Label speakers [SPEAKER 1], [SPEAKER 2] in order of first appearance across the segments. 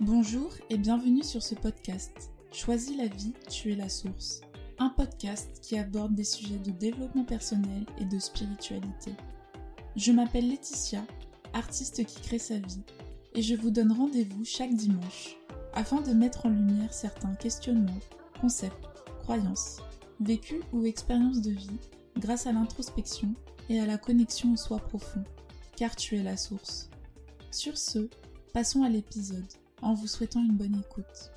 [SPEAKER 1] Bonjour et bienvenue sur ce podcast. Choisis la vie, tu es la source. Un podcast qui aborde des sujets de développement personnel et de spiritualité. Je m'appelle Laetitia, artiste qui crée sa vie, et je vous donne rendez-vous chaque dimanche afin de mettre en lumière certains questionnements, concepts, croyances, vécus ou expériences de vie grâce à l'introspection et à la connexion au soi profond, car tu es la source. Sur ce, passons à l'épisode en vous souhaitant une bonne écoute.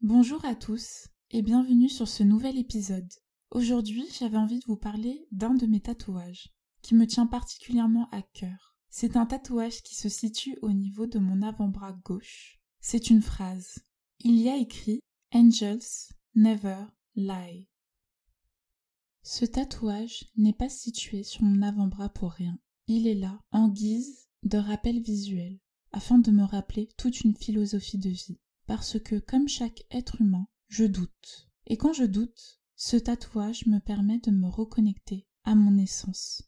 [SPEAKER 1] Bonjour à tous et bienvenue sur ce nouvel épisode. Aujourd'hui, j'avais envie de vous parler d'un de mes tatouages qui me tient particulièrement à cœur. C'est un tatouage qui se situe au niveau de mon avant-bras gauche. C'est une phrase. Il y a écrit Angels never lie. Ce tatouage n'est pas situé sur mon avant-bras pour rien. Il est là, en guise de rappel visuel, afin de me rappeler toute une philosophie de vie. Parce que, comme chaque être humain, je doute. Et quand je doute, ce tatouage me permet de me reconnecter à mon essence.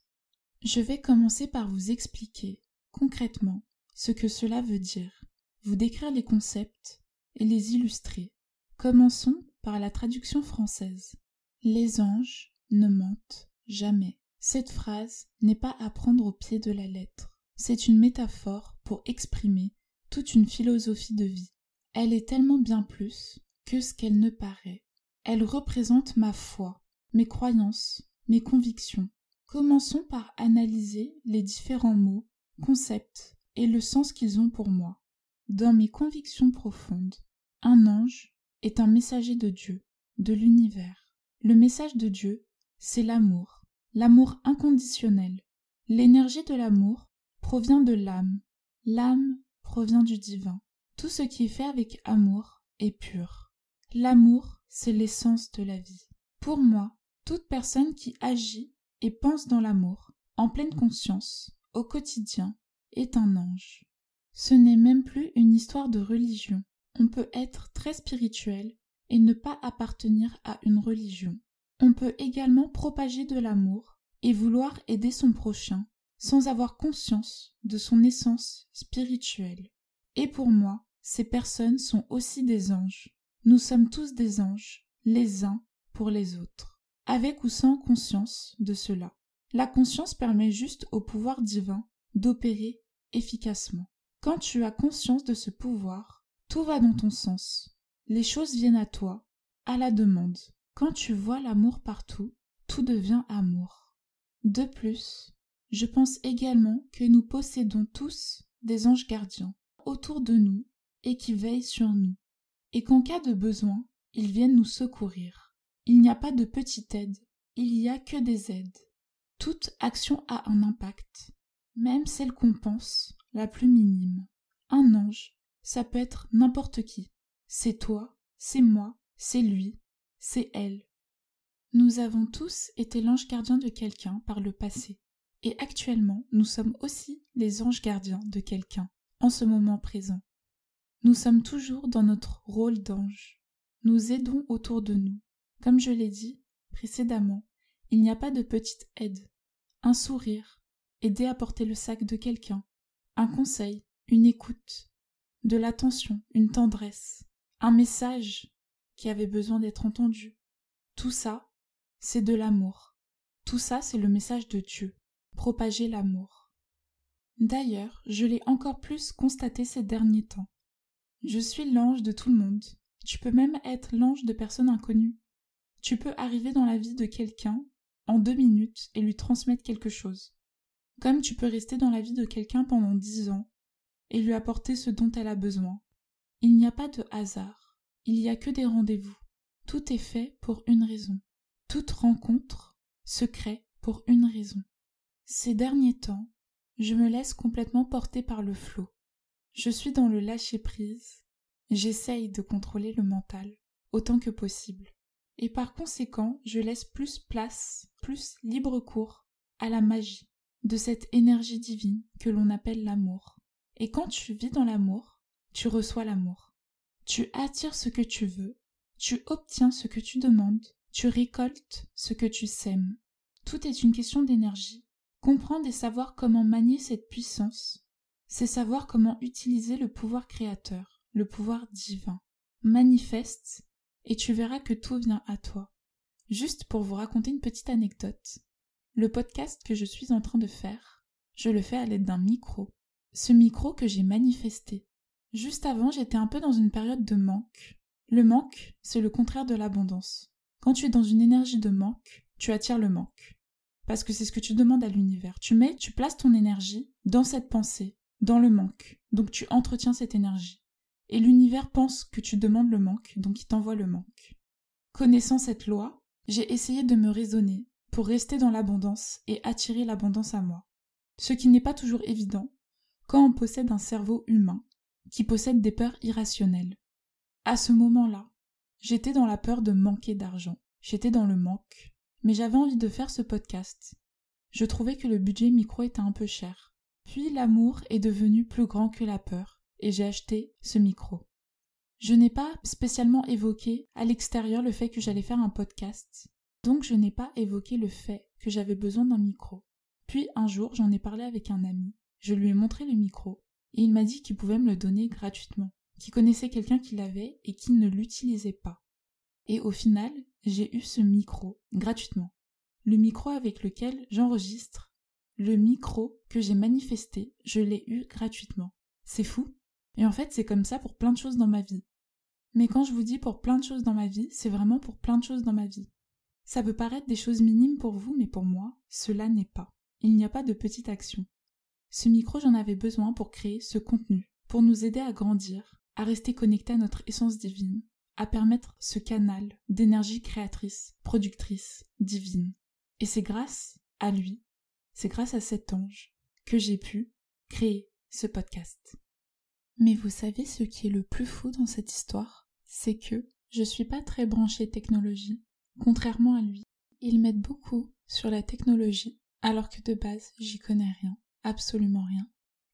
[SPEAKER 1] Je vais commencer par vous expliquer, concrètement, ce que cela veut dire, vous décrire les concepts et les illustrer. Commençons par la traduction française. Les anges ne mentent jamais. Cette phrase n'est pas à prendre au pied de la lettre. C'est une métaphore pour exprimer toute une philosophie de vie. Elle est tellement bien plus que ce qu'elle ne paraît. Elle représente ma foi, mes croyances, mes convictions. Commençons par analyser les différents mots, concepts et le sens qu'ils ont pour moi. Dans mes convictions profondes, un ange est un messager de Dieu, de l'univers. Le message de Dieu c'est l'amour, l'amour inconditionnel. L'énergie de l'amour provient de l'âme, l'âme provient du divin. Tout ce qui est fait avec amour est pur. L'amour, c'est l'essence de la vie. Pour moi, toute personne qui agit et pense dans l'amour, en pleine conscience, au quotidien, est un ange. Ce n'est même plus une histoire de religion. On peut être très spirituel et ne pas appartenir à une religion. On peut également propager de l'amour et vouloir aider son prochain sans avoir conscience de son essence spirituelle. Et pour moi, ces personnes sont aussi des anges. Nous sommes tous des anges, les uns pour les autres, avec ou sans conscience de cela. La conscience permet juste au pouvoir divin d'opérer efficacement. Quand tu as conscience de ce pouvoir, tout va dans ton sens. Les choses viennent à toi, à la demande. Quand tu vois l'amour partout, tout devient amour. De plus, je pense également que nous possédons tous des anges gardiens autour de nous et qui veillent sur nous, et qu'en cas de besoin, ils viennent nous secourir. Il n'y a pas de petite aide, il n'y a que des aides. Toute action a un impact, même celle qu'on pense la plus minime. Un ange, ça peut être n'importe qui. C'est toi, c'est moi, c'est lui, c'est elle. Nous avons tous été l'ange gardien de quelqu'un par le passé, et actuellement nous sommes aussi les anges gardiens de quelqu'un, en ce moment présent. Nous sommes toujours dans notre rôle d'ange. Nous aidons autour de nous. Comme je l'ai dit précédemment, il n'y a pas de petite aide. Un sourire, aider à porter le sac de quelqu'un, un conseil, une écoute, de l'attention, une tendresse, un message, qui avait besoin d'être entendu. Tout ça, c'est de l'amour. Tout ça, c'est le message de Dieu. Propager l'amour. D'ailleurs, je l'ai encore plus constaté ces derniers temps. Je suis l'ange de tout le monde. Tu peux même être l'ange de personnes inconnues. Tu peux arriver dans la vie de quelqu'un en deux minutes et lui transmettre quelque chose. Comme tu peux rester dans la vie de quelqu'un pendant dix ans et lui apporter ce dont elle a besoin. Il n'y a pas de hasard. Il n'y a que des rendez-vous. Tout est fait pour une raison. Toute rencontre se crée pour une raison. Ces derniers temps, je me laisse complètement porter par le flot. Je suis dans le lâcher-prise. J'essaye de contrôler le mental autant que possible. Et par conséquent, je laisse plus place, plus libre cours à la magie de cette énergie divine que l'on appelle l'amour. Et quand tu vis dans l'amour, tu reçois l'amour. Tu attires ce que tu veux, tu obtiens ce que tu demandes, tu récoltes ce que tu sèmes. Tout est une question d'énergie Comprendre et savoir comment manier cette puissance, c'est savoir comment utiliser le pouvoir créateur, le pouvoir divin. Manifeste, et tu verras que tout vient à toi. Juste pour vous raconter une petite anecdote. Le podcast que je suis en train de faire, je le fais à l'aide d'un micro. Ce micro que j'ai manifesté. Juste avant, j'étais un peu dans une période de manque. Le manque, c'est le contraire de l'abondance. Quand tu es dans une énergie de manque, tu attires le manque. Parce que c'est ce que tu demandes à l'univers. Tu mets, tu places ton énergie dans cette pensée, dans le manque. Donc tu entretiens cette énergie. Et l'univers pense que tu demandes le manque, donc il t'envoie le manque. Connaissant cette loi, j'ai essayé de me raisonner pour rester dans l'abondance et attirer l'abondance à moi. Ce qui n'est pas toujours évident quand on possède un cerveau humain qui possède des peurs irrationnelles. À ce moment-là, j'étais dans la peur de manquer d'argent. J'étais dans le manque. Mais j'avais envie de faire ce podcast. Je trouvais que le budget micro était un peu cher. Puis l'amour est devenu plus grand que la peur, et j'ai acheté ce micro. Je n'ai pas spécialement évoqué à l'extérieur le fait que j'allais faire un podcast, donc je n'ai pas évoqué le fait que j'avais besoin d'un micro. Puis un jour, j'en ai parlé avec un ami. Je lui ai montré le micro, et il m'a dit qu'il pouvait me le donner gratuitement, qu'il connaissait quelqu'un qui l'avait et qui ne l'utilisait pas. Et au final, j'ai eu ce micro gratuitement. Le micro avec lequel j'enregistre, le micro que j'ai manifesté, je l'ai eu gratuitement. C'est fou. Et en fait, c'est comme ça pour plein de choses dans ma vie. Mais quand je vous dis pour plein de choses dans ma vie, c'est vraiment pour plein de choses dans ma vie. Ça peut paraître des choses minimes pour vous, mais pour moi, cela n'est pas. Il n'y a pas de petite action. Ce micro, j'en avais besoin pour créer ce contenu, pour nous aider à grandir, à rester connectés à notre essence divine, à permettre ce canal d'énergie créatrice, productrice, divine. Et c'est grâce à lui, c'est grâce à cet ange que j'ai pu créer ce podcast. Mais vous savez ce qui est le plus fou dans cette histoire? C'est que je suis pas très branchée technologie, contrairement à lui. Il m'aide beaucoup sur la technologie, alors que de base, j'y connais rien, absolument rien.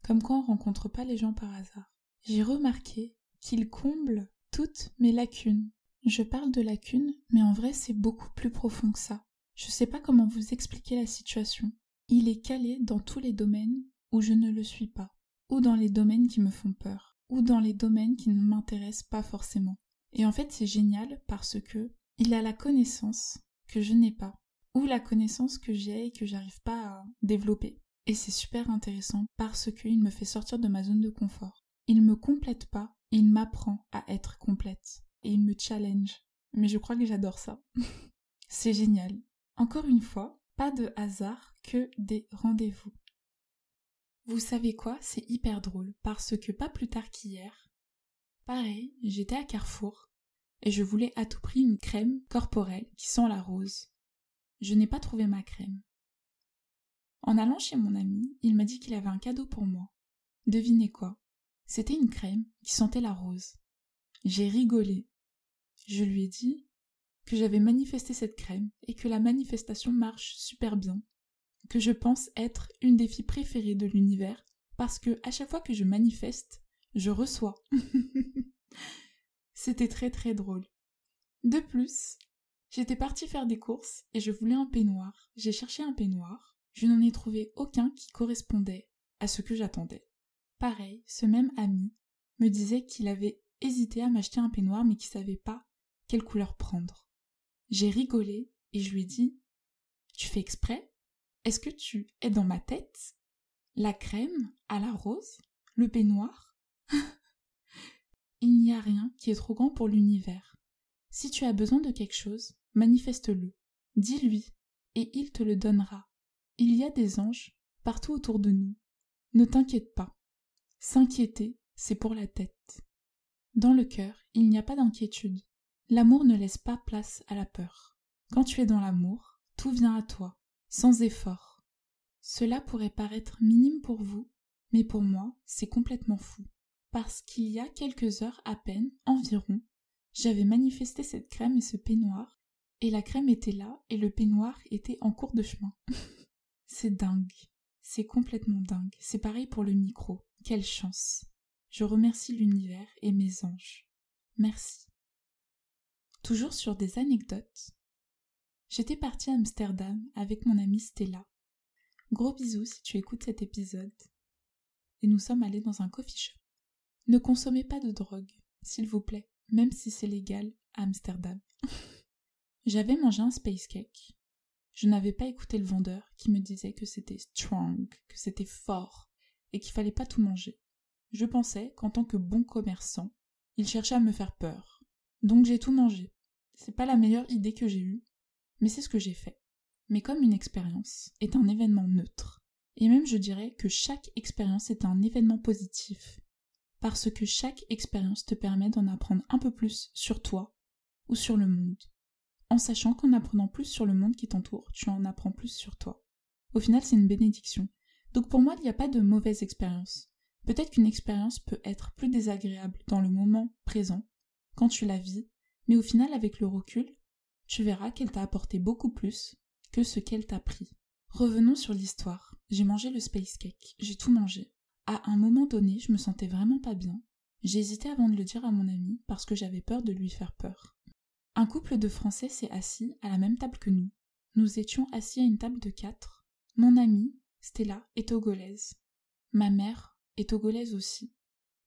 [SPEAKER 1] Comme quand on rencontre pas les gens par hasard. J'ai remarqué qu'il comble toutes mes lacunes. Je parle de lacunes, mais en vrai c'est beaucoup plus profond que ça. Je sais pas comment vous expliquer la situation. Il est calé dans tous les domaines où je ne le suis pas, ou dans les domaines qui me font peur, ou dans les domaines qui ne m'intéressent pas forcément. Et en fait c'est génial parce que il a la connaissance que je n'ai pas, ou la connaissance que j'ai et que j'arrive pas à développer. Et c'est super intéressant parce qu'il me fait sortir de ma zone de confort. Il me complète pas il m'apprend à être complète et il me challenge. Mais je crois que j'adore ça. C'est génial. Encore une fois, pas de hasard que des rendez-vous. Vous savez quoi? C'est hyper drôle parce que pas plus tard qu'hier, pareil, j'étais à Carrefour et je voulais à tout prix une crème corporelle qui sent la rose. Je n'ai pas trouvé ma crème. En allant chez mon ami, il m'a dit qu'il avait un cadeau pour moi. Devinez quoi? C'était une crème qui sentait la rose. J'ai rigolé. Je lui ai dit que j'avais manifesté cette crème et que la manifestation marche super bien, que je pense être une des filles préférées de l'univers parce que à chaque fois que je manifeste, je reçois. C'était très très drôle. De plus, j'étais partie faire des courses et je voulais un peignoir. J'ai cherché un peignoir. Je n'en ai trouvé aucun qui correspondait à ce que j'attendais. Pareil, ce même ami me disait qu'il avait hésité à m'acheter un peignoir mais qu'il savait pas quelle couleur prendre. J'ai rigolé et je lui ai dit Tu fais exprès? Est-ce que tu es dans ma tête? La crème à la rose? Le peignoir? Il n'y a rien qui est trop grand pour l'univers. Si tu as besoin de quelque chose, manifeste-le. Dis-lui, et il te le donnera. Il y a des anges partout autour de nous. Ne t'inquiète pas. S'inquiéter, c'est pour la tête. Dans le cœur, il n'y a pas d'inquiétude. L'amour ne laisse pas place à la peur. Quand tu es dans l'amour, tout vient à toi, sans effort. Cela pourrait paraître minime pour vous, mais pour moi, c'est complètement fou. Parce qu'il y a quelques heures à peine, environ, j'avais manifesté cette crème et ce peignoir, et la crème était là, et le peignoir était en cours de chemin. c'est dingue. C'est complètement dingue. C'est pareil pour le micro. Quelle chance. Je remercie l'univers et mes anges. Merci. Toujours sur des anecdotes. J'étais partie à Amsterdam avec mon amie Stella. Gros bisous si tu écoutes cet épisode. Et nous sommes allés dans un coffee shop. Ne consommez pas de drogue, s'il vous plaît, même si c'est légal à Amsterdam. J'avais mangé un space cake. Je n'avais pas écouté le vendeur qui me disait que c'était strong, que c'était fort, et qu'il fallait pas tout manger. Je pensais qu'en tant que bon commerçant, il cherchait à me faire peur. Donc j'ai tout mangé. C'est pas la meilleure idée que j'ai eue, mais c'est ce que j'ai fait. Mais comme une expérience est un événement neutre, et même je dirais que chaque expérience est un événement positif, parce que chaque expérience te permet d'en apprendre un peu plus sur toi ou sur le monde, en sachant qu'en apprenant plus sur le monde qui t'entoure, tu en apprends plus sur toi. Au final, c'est une bénédiction. Donc pour moi, il n'y a pas de mauvaise expérience. Peut-être qu'une expérience peut être plus désagréable dans le moment présent, quand tu la vis, mais au final, avec le recul, tu verras qu'elle t'a apporté beaucoup plus que ce qu'elle t'a pris. Revenons sur l'histoire. J'ai mangé le space cake, j'ai tout mangé. À un moment donné, je me sentais vraiment pas bien. J'ai hésité avant de le dire à mon ami parce que j'avais peur de lui faire peur. Un couple de Français s'est assis à la même table que nous. Nous étions assis à une table de quatre. Mon amie, Stella, est togolaise. Ma mère est togolaise aussi.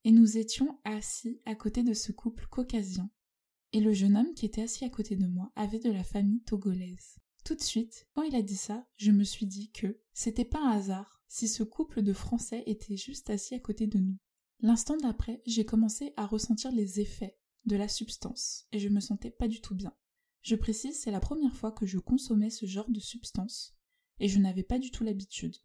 [SPEAKER 1] Et nous étions assis à côté de ce couple caucasien. Et le jeune homme qui était assis à côté de moi avait de la famille togolaise. Tout de suite, quand il a dit ça, je me suis dit que c'était pas un hasard si ce couple de Français était juste assis à côté de nous. L'instant d'après, j'ai commencé à ressentir les effets de la substance et je me sentais pas du tout bien. Je précise, c'est la première fois que je consommais ce genre de substance et je n'avais pas du tout l'habitude.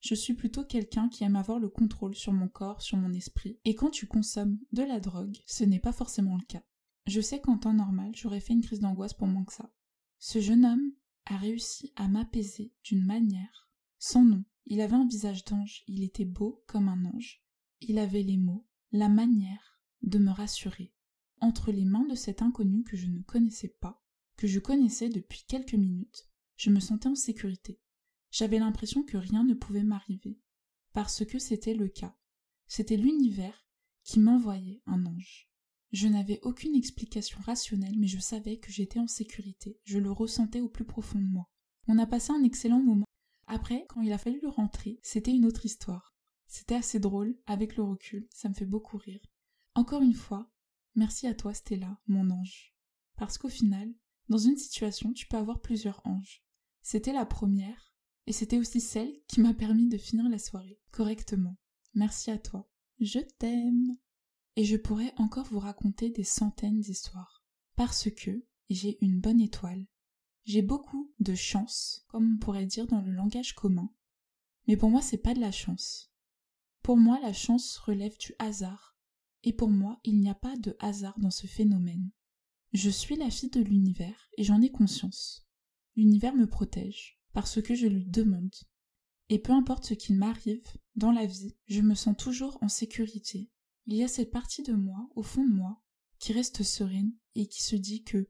[SPEAKER 1] Je suis plutôt quelqu'un qui aime avoir le contrôle sur mon corps, sur mon esprit, et quand tu consommes de la drogue, ce n'est pas forcément le cas. Je sais qu'en temps normal, j'aurais fait une crise d'angoisse pour moins que ça. Ce jeune homme a réussi à m'apaiser d'une manière sans nom. Il avait un visage d'ange, il était beau comme un ange. Il avait les mots, la manière de me rassurer. Entre les mains de cet inconnu que je ne connaissais pas, que je connaissais depuis quelques minutes, je me sentais en sécurité. J'avais l'impression que rien ne pouvait m'arriver, parce que c'était le cas. C'était l'univers qui m'envoyait un ange. Je n'avais aucune explication rationnelle, mais je savais que j'étais en sécurité, je le ressentais au plus profond de moi. On a passé un excellent moment. Après, quand il a fallu rentrer, c'était une autre histoire. C'était assez drôle, avec le recul, ça me fait beaucoup rire. Encore une fois, merci à toi Stella, mon ange. Parce qu'au final, dans une situation, tu peux avoir plusieurs anges. C'était la première, et c'était aussi celle qui m'a permis de finir la soirée correctement. Merci à toi. Je t'aime. Et je pourrais encore vous raconter des centaines d'histoires. Parce que j'ai une bonne étoile. J'ai beaucoup de chance, comme on pourrait dire dans le langage commun. Mais pour moi, c'est pas de la chance. Pour moi, la chance relève du hasard. Et pour moi, il n'y a pas de hasard dans ce phénomène. Je suis la fille de l'univers et j'en ai conscience. L'univers me protège parce que je lui demande. Et peu importe ce qu'il m'arrive dans la vie, je me sens toujours en sécurité. Il y a cette partie de moi, au fond de moi, qui reste sereine et qui se dit que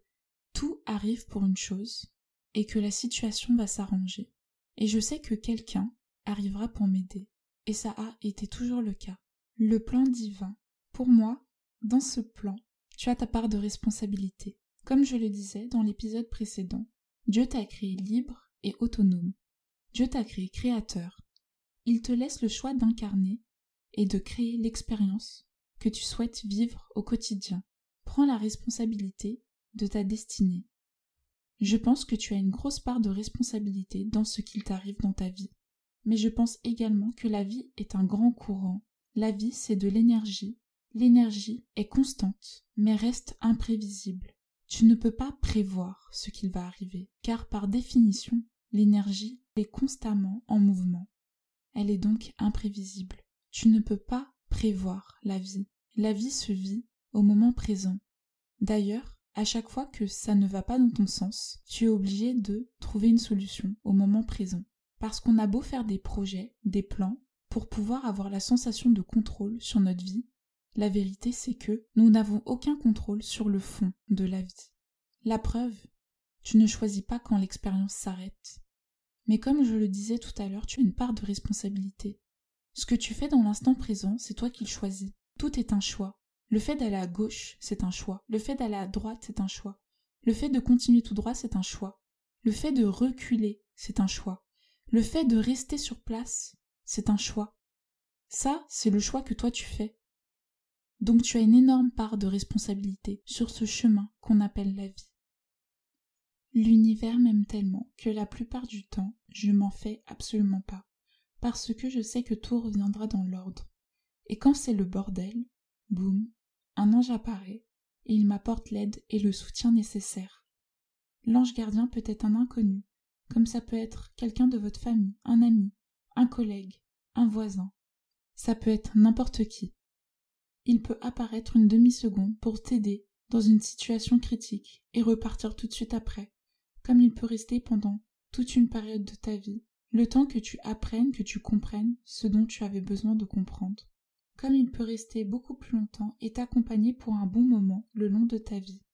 [SPEAKER 1] tout arrive pour une chose et que la situation va s'arranger. Et je sais que quelqu'un arrivera pour m'aider. Et ça a été toujours le cas. Le plan divin. Pour moi, dans ce plan, tu as ta part de responsabilité. Comme je le disais dans l'épisode précédent, Dieu t'a créé libre et autonome. Dieu t'a créé créateur. Il te laisse le choix d'incarner et de créer l'expérience que tu souhaites vivre au quotidien. Prends la responsabilité de ta destinée. Je pense que tu as une grosse part de responsabilité dans ce qu'il t'arrive dans ta vie. Mais je pense également que la vie est un grand courant. La vie, c'est de l'énergie. L'énergie est constante, mais reste imprévisible. Tu ne peux pas prévoir ce qu'il va arriver, car par définition, l'énergie est constamment en mouvement. Elle est donc imprévisible. Tu ne peux pas prévoir la vie. La vie se vit au moment présent. D'ailleurs, à chaque fois que ça ne va pas dans ton sens, tu es obligé de trouver une solution au moment présent. Parce qu'on a beau faire des projets, des plans, pour pouvoir avoir la sensation de contrôle sur notre vie, la vérité, c'est que nous n'avons aucun contrôle sur le fond de la vie. La preuve, tu ne choisis pas quand l'expérience s'arrête. Mais comme je le disais tout à l'heure, tu as une part de responsabilité. Ce que tu fais dans l'instant présent, c'est toi qui le choisis. Tout est un choix. Le fait d'aller à gauche, c'est un choix. Le fait d'aller à droite, c'est un choix. Le fait de continuer tout droit, c'est un choix. Le fait de reculer, c'est un choix. Le fait de rester sur place, c'est un choix. Ça, c'est le choix que toi tu fais. Donc tu as une énorme part de responsabilité sur ce chemin qu'on appelle la vie. L'univers m'aime tellement que la plupart du temps, je m'en fais absolument pas, parce que je sais que tout reviendra dans l'ordre. Et quand c'est le bordel, boum, un ange apparaît, et il m'apporte l'aide et le soutien nécessaire. L'ange gardien peut être un inconnu, comme ça peut être quelqu'un de votre famille, un ami, un collègue, un voisin. Ça peut être n'importe qui. Il peut apparaître une demi-seconde pour t'aider dans une situation critique et repartir tout de suite après comme il peut rester pendant toute une période de ta vie, le temps que tu apprennes, que tu comprennes ce dont tu avais besoin de comprendre, comme il peut rester beaucoup plus longtemps et t'accompagner pour un bon moment le long de ta vie.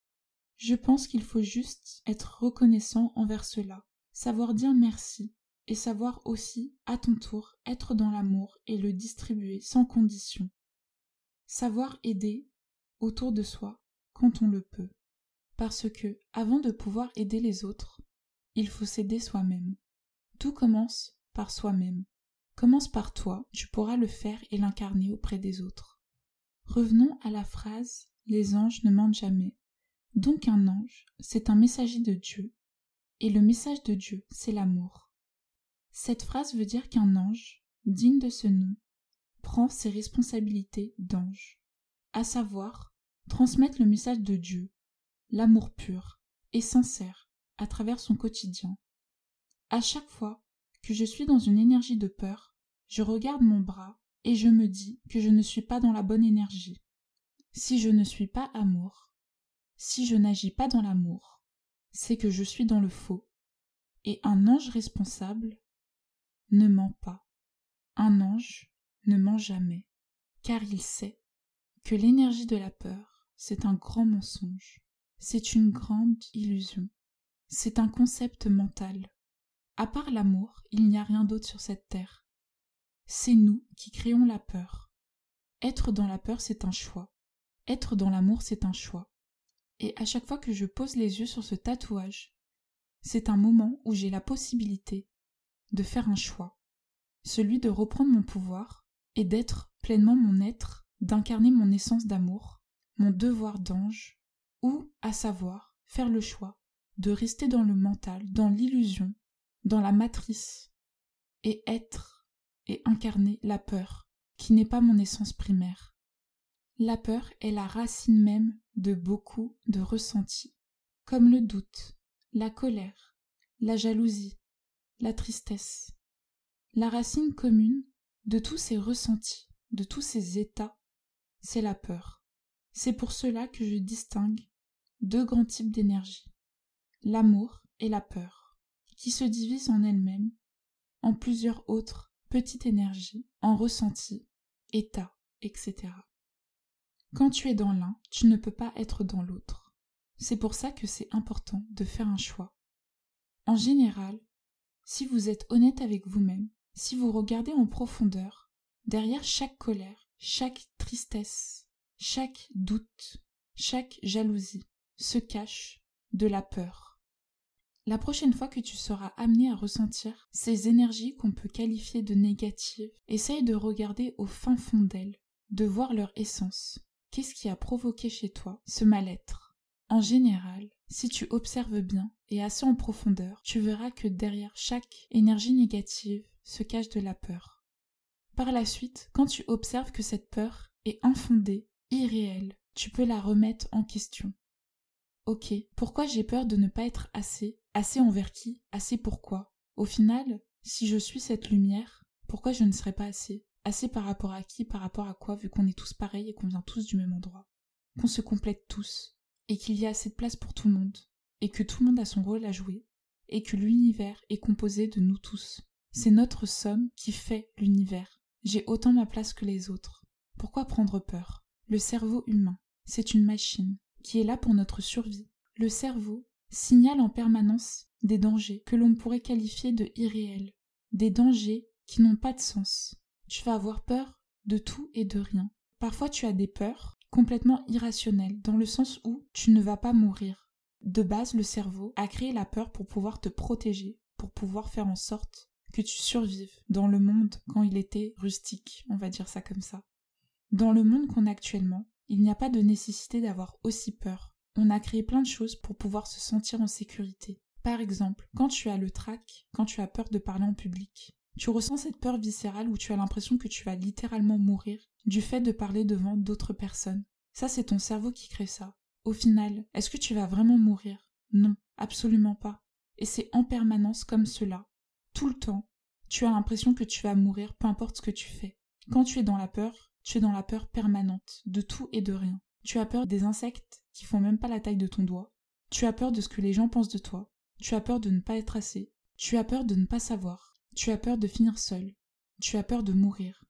[SPEAKER 1] Je pense qu'il faut juste être reconnaissant envers cela, savoir dire merci, et savoir aussi, à ton tour, être dans l'amour et le distribuer sans condition. Savoir aider autour de soi quand on le peut parce que, avant de pouvoir aider les autres, il faut s'aider soi-même. Tout commence par soi-même. Commence par toi, tu pourras le faire et l'incarner auprès des autres. Revenons à la phrase Les anges ne mentent jamais. Donc un ange, c'est un messager de Dieu, et le message de Dieu, c'est l'amour. Cette phrase veut dire qu'un ange, digne de ce nom, prend ses responsabilités d'ange, à savoir transmettre le message de Dieu, l'amour pur et sincère à travers son quotidien. À chaque fois que je suis dans une énergie de peur, je regarde mon bras et je me dis que je ne suis pas dans la bonne énergie. Si je ne suis pas amour, si je n'agis pas dans l'amour, c'est que je suis dans le faux. Et un ange responsable ne ment pas. Un ange ne ment jamais, car il sait que l'énergie de la peur, c'est un grand mensonge. C'est une grande illusion. C'est un concept mental. À part l'amour, il n'y a rien d'autre sur cette terre. C'est nous qui créons la peur. Être dans la peur, c'est un choix. Être dans l'amour, c'est un choix. Et à chaque fois que je pose les yeux sur ce tatouage, c'est un moment où j'ai la possibilité de faire un choix, celui de reprendre mon pouvoir et d'être pleinement mon être, d'incarner mon essence d'amour, mon devoir d'ange, ou, à savoir, faire le choix de rester dans le mental, dans l'illusion, dans la matrice, et être et incarner la peur, qui n'est pas mon essence primaire. La peur est la racine même de beaucoup de ressentis, comme le doute, la colère, la jalousie, la tristesse. La racine commune de tous ces ressentis, de tous ces états, c'est la peur. C'est pour cela que je distingue deux grands types d'énergie, l'amour et la peur, qui se divisent en elles-mêmes en plusieurs autres petites énergies, en ressentis, états, etc. Quand tu es dans l'un, tu ne peux pas être dans l'autre. C'est pour ça que c'est important de faire un choix. En général, si vous êtes honnête avec vous-même, si vous regardez en profondeur, derrière chaque colère, chaque tristesse, chaque doute, chaque jalousie, se cache de la peur. La prochaine fois que tu seras amené à ressentir ces énergies qu'on peut qualifier de négatives, essaye de regarder au fin fond d'elles, de voir leur essence. Qu'est-ce qui a provoqué chez toi ce mal-être? En général, si tu observes bien et assez en profondeur, tu verras que derrière chaque énergie négative se cache de la peur. Par la suite, quand tu observes que cette peur est infondée, irréelle, tu peux la remettre en question. Ok, pourquoi j'ai peur de ne pas être assez Assez envers qui Assez pourquoi? Au final, si je suis cette lumière, pourquoi je ne serais pas assez Assez par rapport à qui Par rapport à quoi Vu qu'on est tous pareils et qu'on vient tous du même endroit? Qu'on se complète tous. Et qu'il y a assez de place pour tout le monde. Et que tout le monde a son rôle à jouer. Et que l'univers est composé de nous tous. C'est notre somme qui fait l'univers. J'ai autant ma place que les autres. Pourquoi prendre peur? Le cerveau humain, c'est une machine qui est là pour notre survie. Le cerveau signale en permanence des dangers que l'on pourrait qualifier de irréels, des dangers qui n'ont pas de sens. Tu vas avoir peur de tout et de rien. Parfois tu as des peurs complètement irrationnelles, dans le sens où tu ne vas pas mourir. De base, le cerveau a créé la peur pour pouvoir te protéger, pour pouvoir faire en sorte que tu survives dans le monde quand il était rustique, on va dire ça comme ça. Dans le monde qu'on a actuellement, il n'y a pas de nécessité d'avoir aussi peur. On a créé plein de choses pour pouvoir se sentir en sécurité. Par exemple, quand tu as le trac, quand tu as peur de parler en public, tu ressens cette peur viscérale où tu as l'impression que tu vas littéralement mourir du fait de parler devant d'autres personnes. Ça, c'est ton cerveau qui crée ça. Au final, est-ce que tu vas vraiment mourir? Non, absolument pas. Et c'est en permanence comme cela. Tout le temps, tu as l'impression que tu vas mourir peu importe ce que tu fais. Quand tu es dans la peur, tu es dans la peur permanente, de tout et de rien. Tu as peur des insectes qui font même pas la taille de ton doigt. Tu as peur de ce que les gens pensent de toi. Tu as peur de ne pas être assez. Tu as peur de ne pas savoir. Tu as peur de finir seul. Tu as peur de mourir.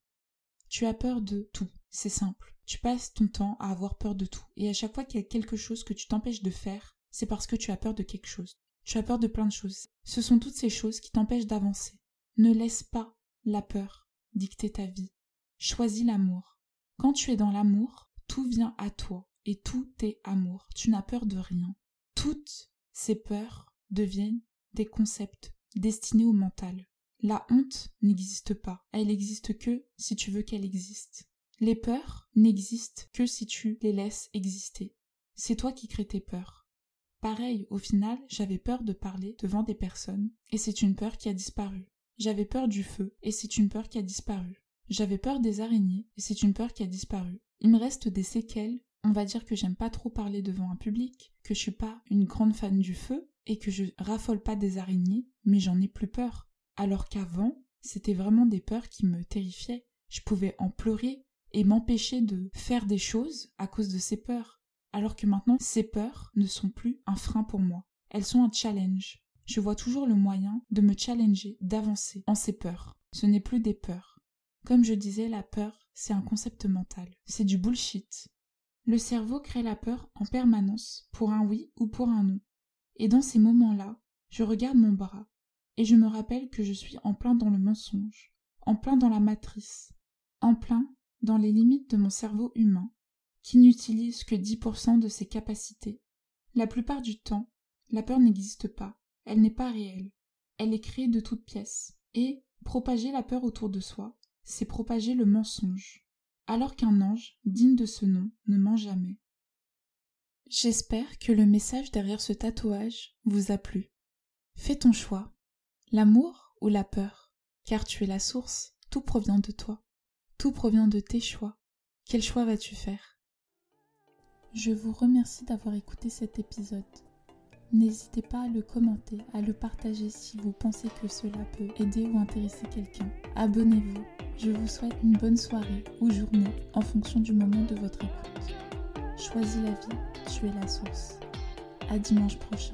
[SPEAKER 1] Tu as peur de tout. C'est simple. Tu passes ton temps à avoir peur de tout. Et à chaque fois qu'il y a quelque chose que tu t'empêches de faire, c'est parce que tu as peur de quelque chose. Tu as peur de plein de choses. Ce sont toutes ces choses qui t'empêchent d'avancer. Ne laisse pas la peur dicter ta vie. Choisis l'amour. Quand tu es dans l'amour, tout vient à toi et tout est amour. Tu n'as peur de rien. Toutes ces peurs deviennent des concepts destinés au mental. La honte n'existe pas. Elle n'existe que si tu veux qu'elle existe. Les peurs n'existent que si tu les laisses exister. C'est toi qui crées tes peurs. Pareil, au final, j'avais peur de parler devant des personnes, et c'est une peur qui a disparu. J'avais peur du feu, et c'est une peur qui a disparu. J'avais peur des araignées, et c'est une peur qui a disparu. Il me reste des séquelles. On va dire que j'aime pas trop parler devant un public, que je suis pas une grande fan du feu, et que je raffole pas des araignées, mais j'en ai plus peur. Alors qu'avant, c'était vraiment des peurs qui me terrifiaient. Je pouvais en pleurer et m'empêcher de faire des choses à cause de ces peurs. Alors que maintenant, ces peurs ne sont plus un frein pour moi. Elles sont un challenge. Je vois toujours le moyen de me challenger, d'avancer en ces peurs. Ce n'est plus des peurs. Comme je disais, la peur, c'est un concept mental. C'est du bullshit. Le cerveau crée la peur en permanence, pour un oui ou pour un non. Et dans ces moments-là, je regarde mon bras, et je me rappelle que je suis en plein dans le mensonge, en plein dans la matrice, en plein dans les limites de mon cerveau humain, qui n'utilise que 10% de ses capacités. La plupart du temps, la peur n'existe pas, elle n'est pas réelle, elle est créée de toutes pièces, et propager la peur autour de soi, c'est propager le mensonge, alors qu'un ange, digne de ce nom, ne ment jamais. J'espère que le message derrière ce tatouage vous a plu. Fais ton choix, l'amour ou la peur, car tu es la source, tout provient de toi, tout provient de tes choix. Quel choix vas-tu faire? Je vous remercie d'avoir écouté cet épisode. N'hésitez pas à le commenter, à le partager si vous pensez que cela peut aider ou intéresser quelqu'un. Abonnez-vous. Je vous souhaite une bonne soirée ou journée en fonction du moment de votre écoute. Choisis la vie, tu es la source. À dimanche prochain.